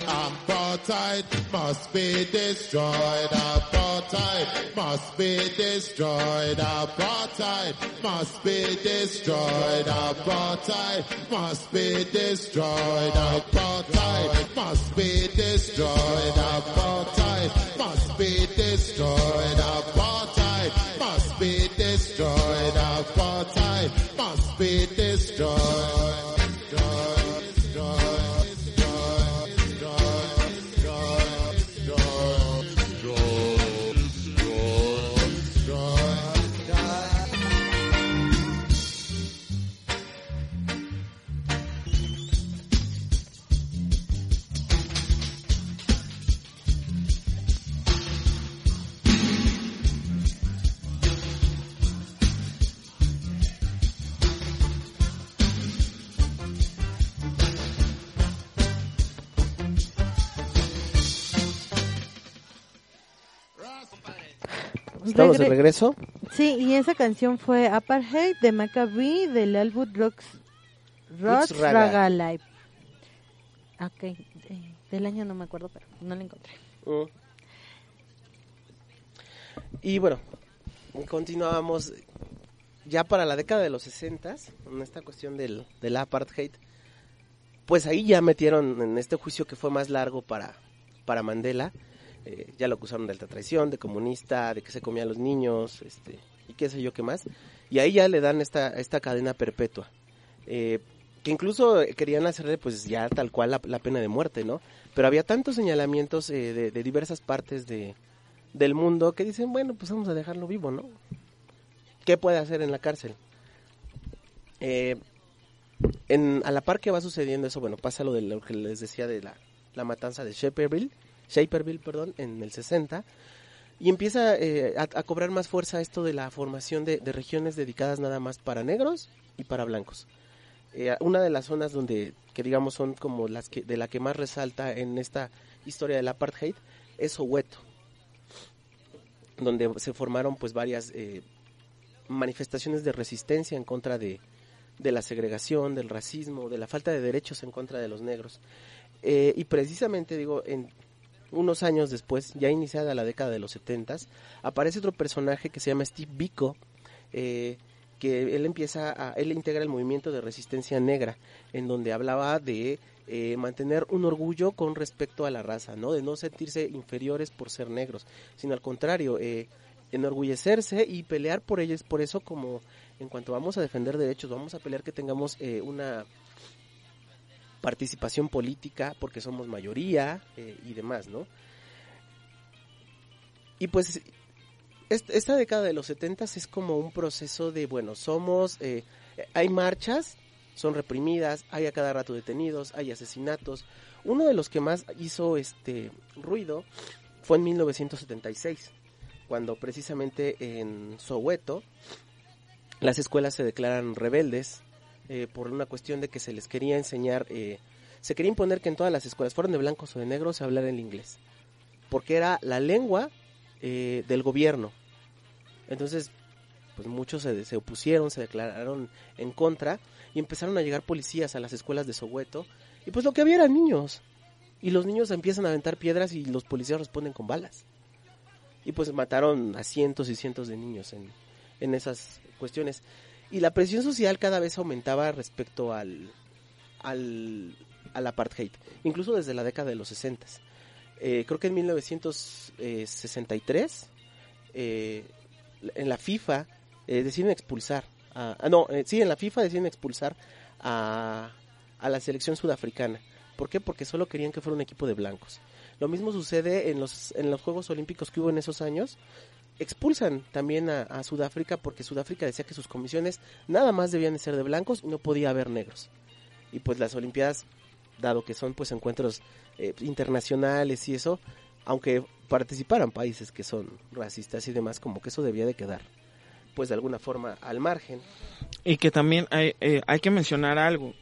Apartheid must be destroyed. Apartheid must be destroyed. Apartheid must be destroyed. Apartheid must be destroyed. Apartheid must be destroyed. Apartheid must be destroyed. Apartheid must be destroyed. Apartheid must be. Destroyed. De Regre- regreso. Sí, y esa canción fue Apartheid de Maccabee del álbum Rocks, Rocks Raga. Raga Live. Ok, eh, del año no me acuerdo, pero no la encontré. Mm. Y bueno, continuábamos ya para la década de los 60 en esta cuestión del, del apartheid. Pues ahí ya metieron en este juicio que fue más largo para, para Mandela. Eh, ya lo acusaron de alta traición, de comunista, de que se comía a los niños, este, y qué sé yo qué más. Y ahí ya le dan esta, esta cadena perpetua. Eh, que incluso querían hacerle pues ya tal cual la, pena de muerte, ¿no? Pero había tantos señalamientos eh, de, diversas partes de, del mundo que dicen, bueno, pues vamos a dejarlo vivo, ¿no? ¿Qué puede hacer en la cárcel? En, a la par que va sucediendo eso, bueno, pasa lo de lo que les decía de la, la matanza de Shaperville, Shaperville, perdón, en el 60, y empieza eh, a, cobrar más fuerza esto de la formación de, regiones dedicadas nada más para negros y para blancos. Eh, una de las zonas donde, que digamos son como las que, de la que más resalta en esta historia del apartheid, es Soweto, donde se formaron pues varias eh, manifestaciones de resistencia en contra de, de la segregación, del racismo, de la falta de derechos en contra de los negros. Y precisamente, digo, en unos años después, ya iniciada la década de los setentas, aparece otro personaje que se llama Steve Biko, eh, que él empieza a, él integra el movimiento de resistencia negra, en donde hablaba de eh, mantener un orgullo con respecto a la raza, ¿no? De no sentirse inferiores por ser negros, sino al contrario, eh, enorgullecerse y pelear por ellos, por eso como en cuanto vamos a defender derechos, vamos a pelear que tengamos eh, una participación política porque somos mayoría eh, y demás, ¿no? Y pues est- esta década de los 70 es como un proceso de, bueno, somos, eh, hay marchas, son reprimidas, hay a cada rato detenidos, hay asesinatos. Uno de los que más hizo este ruido fue en 1976, cuando precisamente en Soweto las escuelas se declaran rebeldes eh, por una cuestión de que se les quería enseñar, eh, se quería imponer que en todas las escuelas, fueran de blancos o de negros, se hablara el inglés, porque era la lengua eh, del gobierno. Entonces, pues muchos se, se opusieron, se declararon en contra y empezaron a llegar policías a las escuelas de Soweto y pues lo que había eran niños. Y los niños empiezan a aventar piedras y los policías responden con balas. Y pues mataron a cientos y cientos de niños en, en esas cuestiones. Y la presión social cada vez aumentaba respecto al, al, al apartheid, incluso desde la década de los 60. Eh, creo que en 1963, eh, en la FIFA, eh, deciden expulsar, a, ah, no, eh, sí, en la FIFA deciden expulsar a, a la selección sudafricana. ¿Por qué? Porque solo querían que fuera un equipo de blancos. Lo mismo sucede en los, en los Juegos Olímpicos que hubo en esos años. Expulsan también a, Sudáfrica porque Sudáfrica decía que sus comisiones nada más debían de ser de blancos y no podía haber negros. Y pues las Olimpiadas, dado que son pues encuentros eh, internacionales y eso, aunque participaran países que son racistas y demás, como que eso debía de quedar pues de alguna forma al margen. Y que también hay, eh, hay que mencionar algo.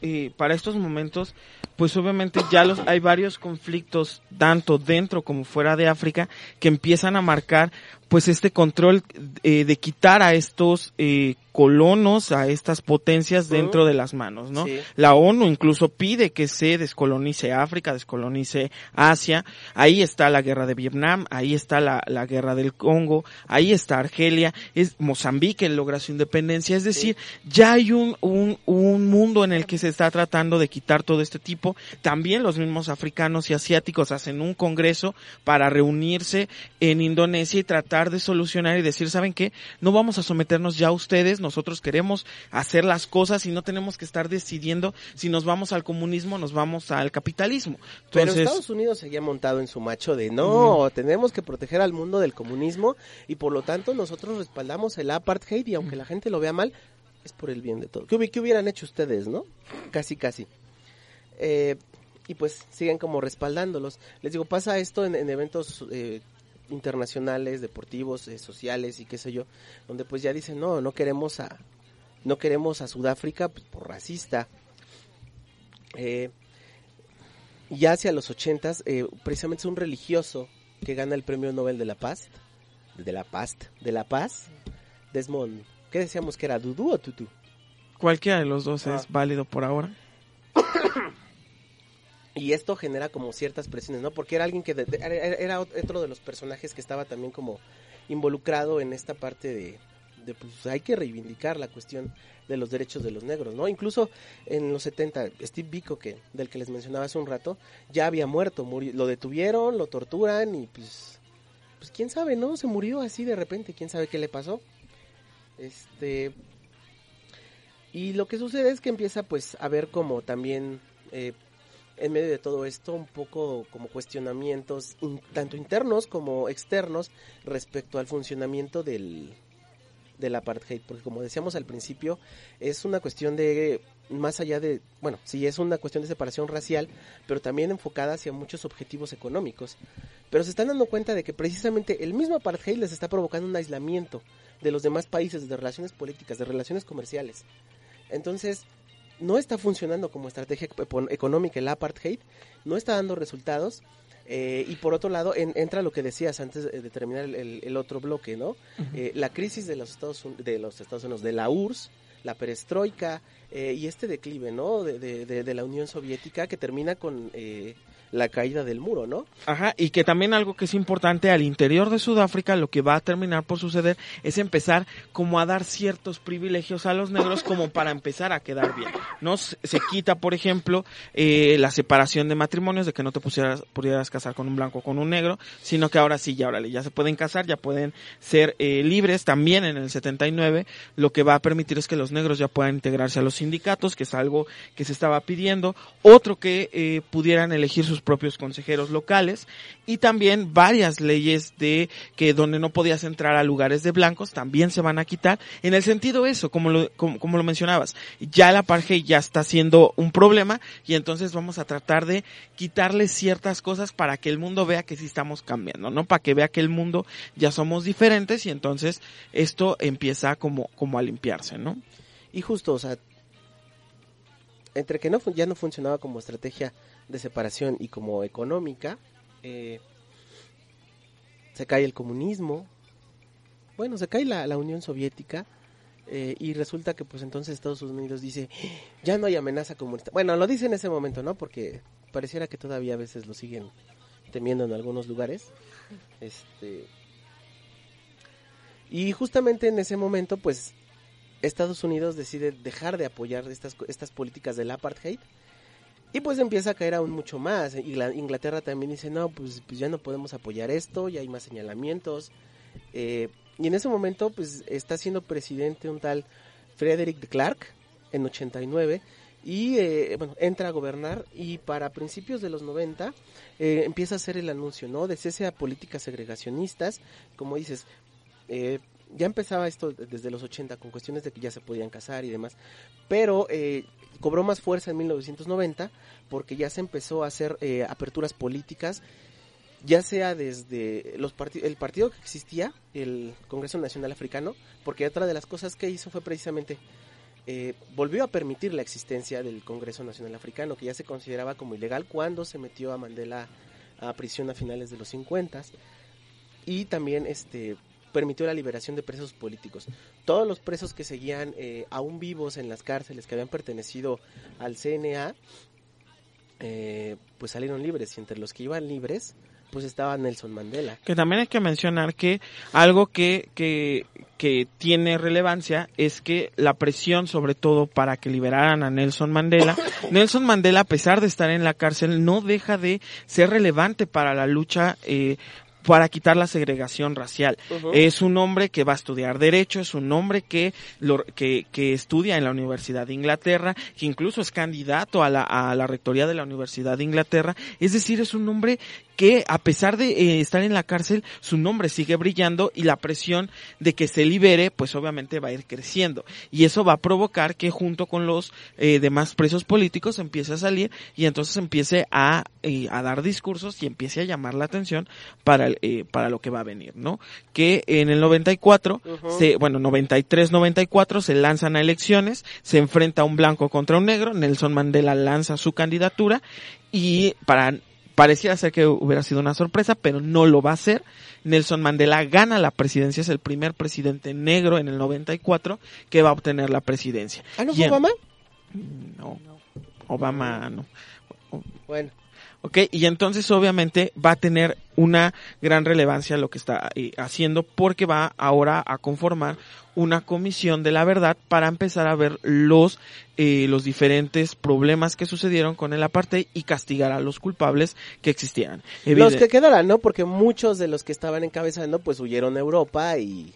Y para estos momentos pues obviamente ya los hay varios conflictos tanto dentro como fuera de África que empiezan a marcar pues este control eh, de quitar a estos eh, colonos, a estas potencias dentro de las manos, ¿no? Sí. La ONU incluso pide que se descolonice África, descolonice Asia. Ahí está la guerra de Vietnam, ahí está la, la guerra del Congo, ahí está Argelia, es Mozambique logra su independencia. Es decir, ya hay un, un, un mundo en el que se está tratando de quitar todo este tipo. También los mismos africanos y asiáticos hacen un congreso para reunirse en Indonesia y tratar de solucionar y decir, ¿saben qué? No vamos a someternos ya a ustedes, nosotros queremos hacer las cosas y no tenemos que estar decidiendo si nos vamos al comunismo o nos vamos al capitalismo. Pero Estados Unidos seguía montado en su macho de no, tenemos que proteger al mundo del comunismo y por lo tanto nosotros respaldamos el apartheid y aunque la gente lo vea mal, es por el bien de todos. ¿Qué, hubi- qué hubieran hecho ustedes, no? Casi, casi. Eh, y pues siguen como respaldándolos. Les digo, pasa esto en, en eventos eh, internacionales, deportivos, eh, sociales y qué sé yo, donde pues ya dicen, no, no queremos a, no queremos a Sudáfrica pues, por racista. Ya hacia los ochentas, eh, precisamente es un religioso que gana el premio Nobel de la Paz, de la Paz, de la Paz, Desmond, ¿qué decíamos que era, Dudu o Tutu? cualquiera de los dos Ah. es válido por ahora. Y esto genera como ciertas presiones, ¿no? Porque era alguien que de- era otro de los personajes que estaba también como involucrado en esta parte de, de, pues hay que reivindicar la cuestión de los derechos de los negros, ¿no? Incluso en los 70, Steve Biko, que, del que les mencionaba hace un rato, ya había muerto, murió- lo detuvieron, lo torturan y pues, pues quién sabe, ¿no? Se murió así de repente, quién sabe qué le pasó. Este... Y lo que sucede es que empieza pues a ver como también eh, en medio de todo esto un poco como cuestionamientos in- tanto internos como externos respecto al funcionamiento del del apartheid. Porque como decíamos al principio es una cuestión de más allá de bueno sí es una cuestión de separación racial pero también enfocada hacia muchos objetivos económicos. Pero se están dando cuenta de que precisamente el mismo apartheid les está provocando un aislamiento de los demás países de relaciones políticas de relaciones comerciales. Entonces no está funcionando como estrategia eco- económica el apartheid, no está dando resultados. eh, y por otro lado, en- entra lo que decías antes de terminar el, otro bloque, ¿no? Eh, la crisis de los Estados Unidos, de los Estados Unidos, de la URSS, la perestroika eh, y este declive, ¿no? De, de- de- de la Unión Soviética que termina con eh, la caída del muro, ¿no? Ajá, y que también algo que es importante al interior de Sudáfrica, lo que va a terminar por suceder es empezar como a dar ciertos privilegios a los negros como para empezar a quedar bien. No se, quita, por ejemplo, eh, la separación de matrimonios, de que no te pusieras, pudieras casar con un blanco o con un negro, sino que ahora sí, ya, órale, ya se pueden casar, ya pueden ser eh, libres. También en el 79, lo que va a permitir es que los negros ya puedan integrarse a los sindicatos, que es algo que se estaba pidiendo. Otro que eh, pudieran elegir sus propios consejeros locales y también varias leyes de que donde no podías entrar a lugares de blancos también se van a quitar. En el sentido eso como lo como, como lo mencionabas ya el apartheid ya está siendo un problema y entonces vamos a tratar de quitarle ciertas cosas para que el mundo vea que sí estamos cambiando no para que vea que el mundo ya somos diferentes y entonces esto empieza como como a limpiarse no Y justo, o sea, entre que no ya no funcionaba como estrategia de separación y como económica, eh, se cae el comunismo, bueno, se cae la, la Unión Soviética eh, y resulta que pues entonces Estados Unidos dice, ya no hay amenaza comunista. Bueno, lo dice en ese momento, ¿no? Porque pareciera que todavía a veces lo siguen temiendo en algunos lugares. Este... Y justamente en ese momento, pues Estados Unidos decide dejar de apoyar estas, estas políticas del apartheid y pues empieza a caer aún mucho más. Ingla- Inglaterra también dice, no, pues, pues ya no podemos apoyar esto, ya hay más señalamientos. Eh, y en ese momento pues está siendo presidente un tal Frederick de Clark en 89 y eh, bueno, entra a gobernar y para principios de los 90 eh, empieza a hacer el anuncio, ¿no? De cese a políticas segregacionistas, como dices, eh, ya empezaba esto desde los 80 con cuestiones de que ya se podían casar y demás, pero eh, cobró más fuerza en 1990 porque ya se empezó a hacer eh, aperturas políticas, ya sea desde los parti- el partido que existía, el Congreso Nacional Africano, porque otra de las cosas que hizo fue precisamente eh, volvió a permitir la existencia del Congreso Nacional Africano, que ya se consideraba como ilegal cuando se metió a Mandela a prisión a finales de los 50 y también este permitió la liberación de presos políticos. Todos los presos que seguían eh, aún vivos en las cárceles que habían pertenecido al CNA, eh, pues salieron libres y entre los que iban libres, pues estaba Nelson Mandela. Que también hay que mencionar que algo que, que, que tiene relevancia es que la presión, sobre todo para que liberaran a Nelson Mandela, Nelson Mandela, a pesar de estar en la cárcel, no deja de ser relevante para la lucha eh, para quitar la segregación racial. Es un hombre que va a estudiar derecho, es un hombre que, lo, que, que estudia en la Universidad de Inglaterra, que incluso es candidato a la, a la rectoría de la Universidad de Inglaterra. Es decir, es un hombre que a pesar de eh, estar en la cárcel, su nombre sigue brillando y la presión de que se libere, pues obviamente va a ir creciendo. Y eso va a provocar que junto con los eh, demás presos políticos empiece a salir y entonces empiece a, eh, a dar discursos y empiece a llamar la atención para, eh, para lo que va a venir, ¿no? Que en el 94, Ujú. se, bueno, 93-94 se lanzan a elecciones, se enfrenta un blanco contra un negro, Nelson Mandela lanza su candidatura y para pareciera ser que hubiera sido una sorpresa, pero no lo va a ser. Nelson Mandela gana la presidencia, es el primer presidente negro en el 94 que va a obtener la presidencia. ¿Ah, no fue Obama? No, Obama no. Bueno, ¿ok? Y entonces obviamente va a tener una gran relevancia lo que está eh, haciendo porque va ahora a conformar una comisión de la verdad para empezar a ver los eh, los diferentes problemas que sucedieron con el apartheid y castigar a los culpables que existieran. los que quedaran, ¿no? Porque muchos de los que estaban encabezando, pues huyeron a Europa y,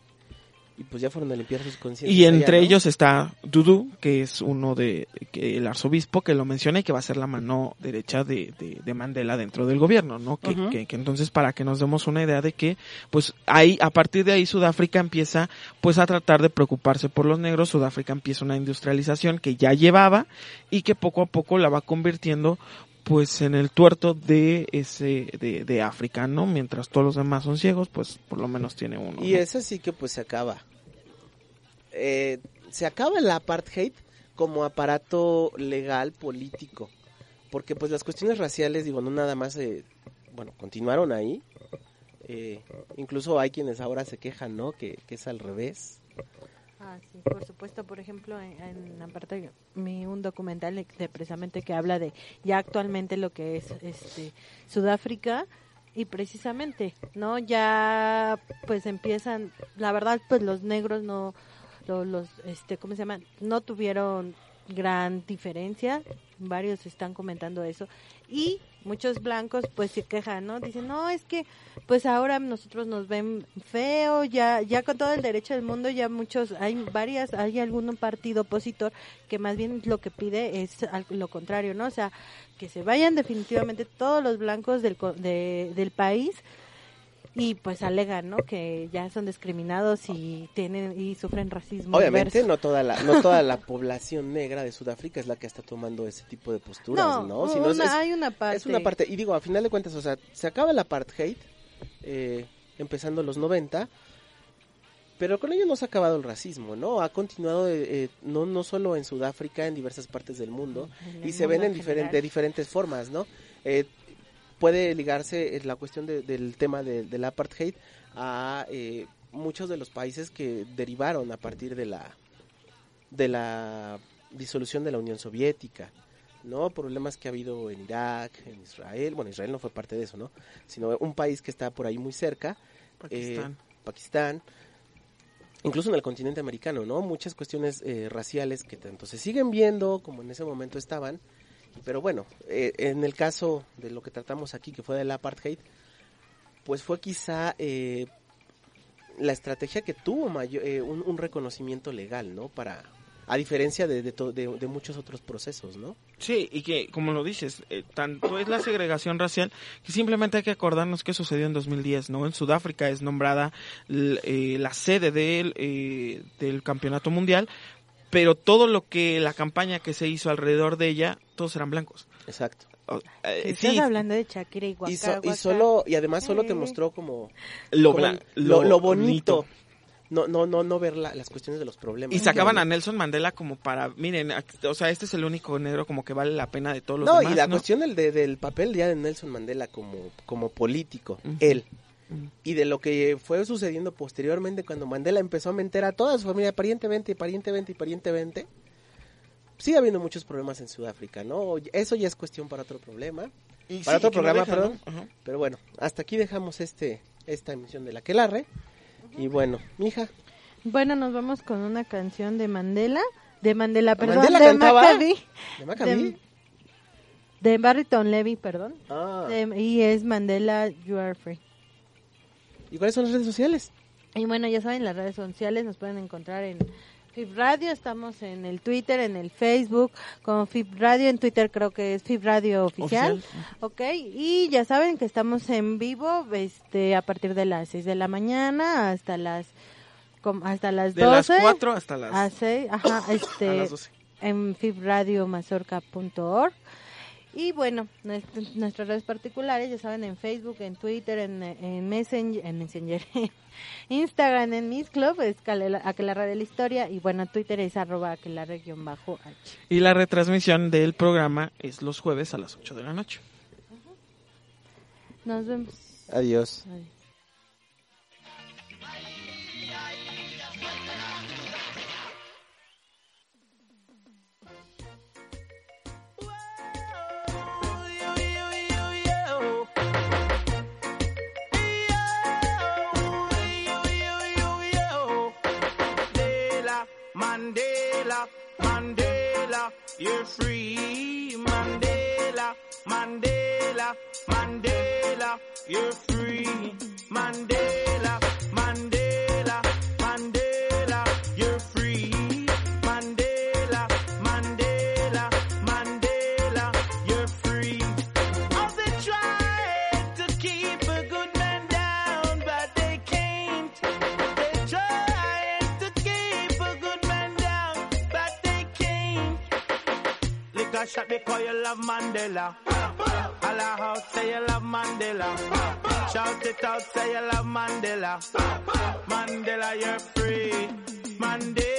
y pues ya fueron a limpiar sus conciencias. Y allá, entre ¿no? ellos está Dudu, que es uno de que el arzobispo que lo menciona y que va a ser la mano derecha de, de, de Mandela dentro del gobierno, ¿no? Que, que, que entonces para que nos demos una idea de que, pues ahí, a partir de ahí Sudáfrica empieza pues a tratar de preocuparse por los negros, Sudáfrica empieza una industrialización que ya llevaba y que poco a poco la va convirtiendo pues en el tuerto de ese de, de África, ¿no? Mientras todos los demás son ciegos, pues por lo menos tiene uno. Y ¿no? eso sí que pues se acaba. Eh, se acaba el apartheid como aparato legal político. Porque pues las cuestiones raciales, digo, no nada más, eh, bueno, continuaron ahí. Eh, incluso hay quienes ahora se quejan, ¿no? Que, que es al revés. Ah, por supuesto, por ejemplo, en, en aparte mi un documental precisamente que habla de ya actualmente lo que es este Sudáfrica y precisamente, ¿no? Ya pues empiezan, la verdad pues los negros no lo- los este ¿cómo se llaman? No tuvieron gran diferencia, varios están comentando eso y muchos blancos pues se quejan, ¿no? Dicen, "No, es que pues ahora nosotros nos ven feo, ya ya con todo el derecho del mundo ya muchos hay varias hay algún partido opositor que más bien lo que pide es lo contrario, ¿no? O sea, que se vayan definitivamente todos los blancos del de- del país y pues alegan, ¿no? Que ya son discriminados y tienen y sufren racismo. Obviamente no toda la no toda la población negra de Sudáfrica es la que está tomando ese tipo de posturas, ¿no? No, Sino es- una- es- hay una parte. Es una parte, y digo, a final de cuentas, o sea, se acaba el apartheid, eh, empezando los 90, pero con ello no se ha acabado el racismo, ¿no? Ha continuado, eh, eh, no, no solo en Sudáfrica, en diversas partes del mundo, En y se ven en en diferente, de diferentes formas, ¿no? Eh, puede ligarse eh, la cuestión de- del tema de- del apartheid a eh, muchos de los países que derivaron a partir de la de la disolución de la Unión Soviética, ¿no? Problemas que ha habido en Irak, en Israel, bueno, Israel no fue parte de eso, ¿no? Sino un país que está por ahí muy cerca, Pakistán. eh, Pakistán, incluso en el continente americano, ¿no? Muchas cuestiones eh, raciales que tanto se siguen viendo como en ese momento estaban, pero bueno, eh, en el caso de lo que tratamos aquí, que fue del apartheid, pues fue quizá eh, la estrategia que tuvo mayo- eh, un, un reconocimiento legal, ¿no? Para, a diferencia de, de, to- de- de muchos otros procesos, ¿no? Sí, y que, como lo dices, eh, tanto es la segregación racial que simplemente hay que acordarnos que sucedió en 2010, ¿no? En Sudáfrica es nombrada eh, la sede del, eh, del campeonato mundial, pero todo lo que, la campaña que se hizo alrededor de ella, todos eran blancos. Exacto. Eh, Si sí, estás hablando de Shakira y Waka, Y, so- y solo, y además solo te Eh. mostró como lo, como lo, lo bonito. no, no, no, no ver la- las cuestiones de los problemas. Y sacaban a Nelson Mandela como para, miren, o sea, este es el único negro como que vale la pena de todos los No, demás, y la ¿no? cuestión del, de- del papel ya de Nelson Mandela como, como político, él. Y de lo que fue sucediendo posteriormente cuando Mandela empezó a meter a toda su familia parientemente y parientemente y parientemente. Sigue habiendo muchos problemas en Sudáfrica, ¿no? Eso ya es cuestión para otro problema. Y para sí, otro programa, perdón. Pero bueno, hasta aquí dejamos este esta emisión de la Quelarre. Y bueno, mija, Bueno, nos vamos con una canción de Mandela, de Mandela, perdón, ¿Mandela de cantaba? Maccabi, ¿de Maccabi? de, de Barrington Levy, perdón, Ah, de- y es Mandela You Are Free. ¿Y cuáles son las redes sociales? Y bueno, ya saben, las redes sociales nos pueden encontrar en FIB Radio, estamos en el Twitter, en el Facebook, con FIB Radio, en Twitter creo que es FIB Radio Oficial, Oficial. ok, y ya saben que estamos en vivo este a partir de las 6 de la mañana hasta las hasta las De 12 las 4 hasta las, a seis, ajá, a este las 12. en fibradiomazorca.org y bueno, nuest- nuestras redes particulares, ya saben, en Facebook, en Twitter, en, en Messenger, en Messenger, Instagram, en Miss Club, es Aquelarre de la Historia, y bueno, Twitter es arroba aquelarre-h. Y la retransmisión del programa es los jueves a las 8 de la noche. Nos vemos. Adiós. Adiós. Mandela, Mandela, you're free. Mandela, Mandela, Mandela, you're free. Mandela, because you love Mandela. Holla out, say you love Mandela. Shout it out, say you love Mandela. Mandela, you're free. Mandela,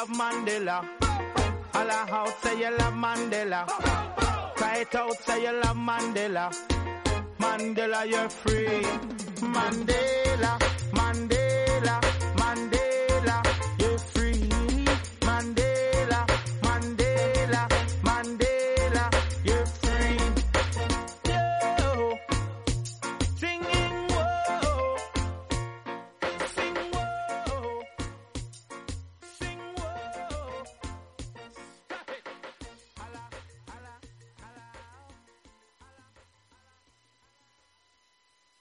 love Mandela. Holla out, say you love Mandela. Cry it out, say you love Mandela. Mandela, you're free. Mandela,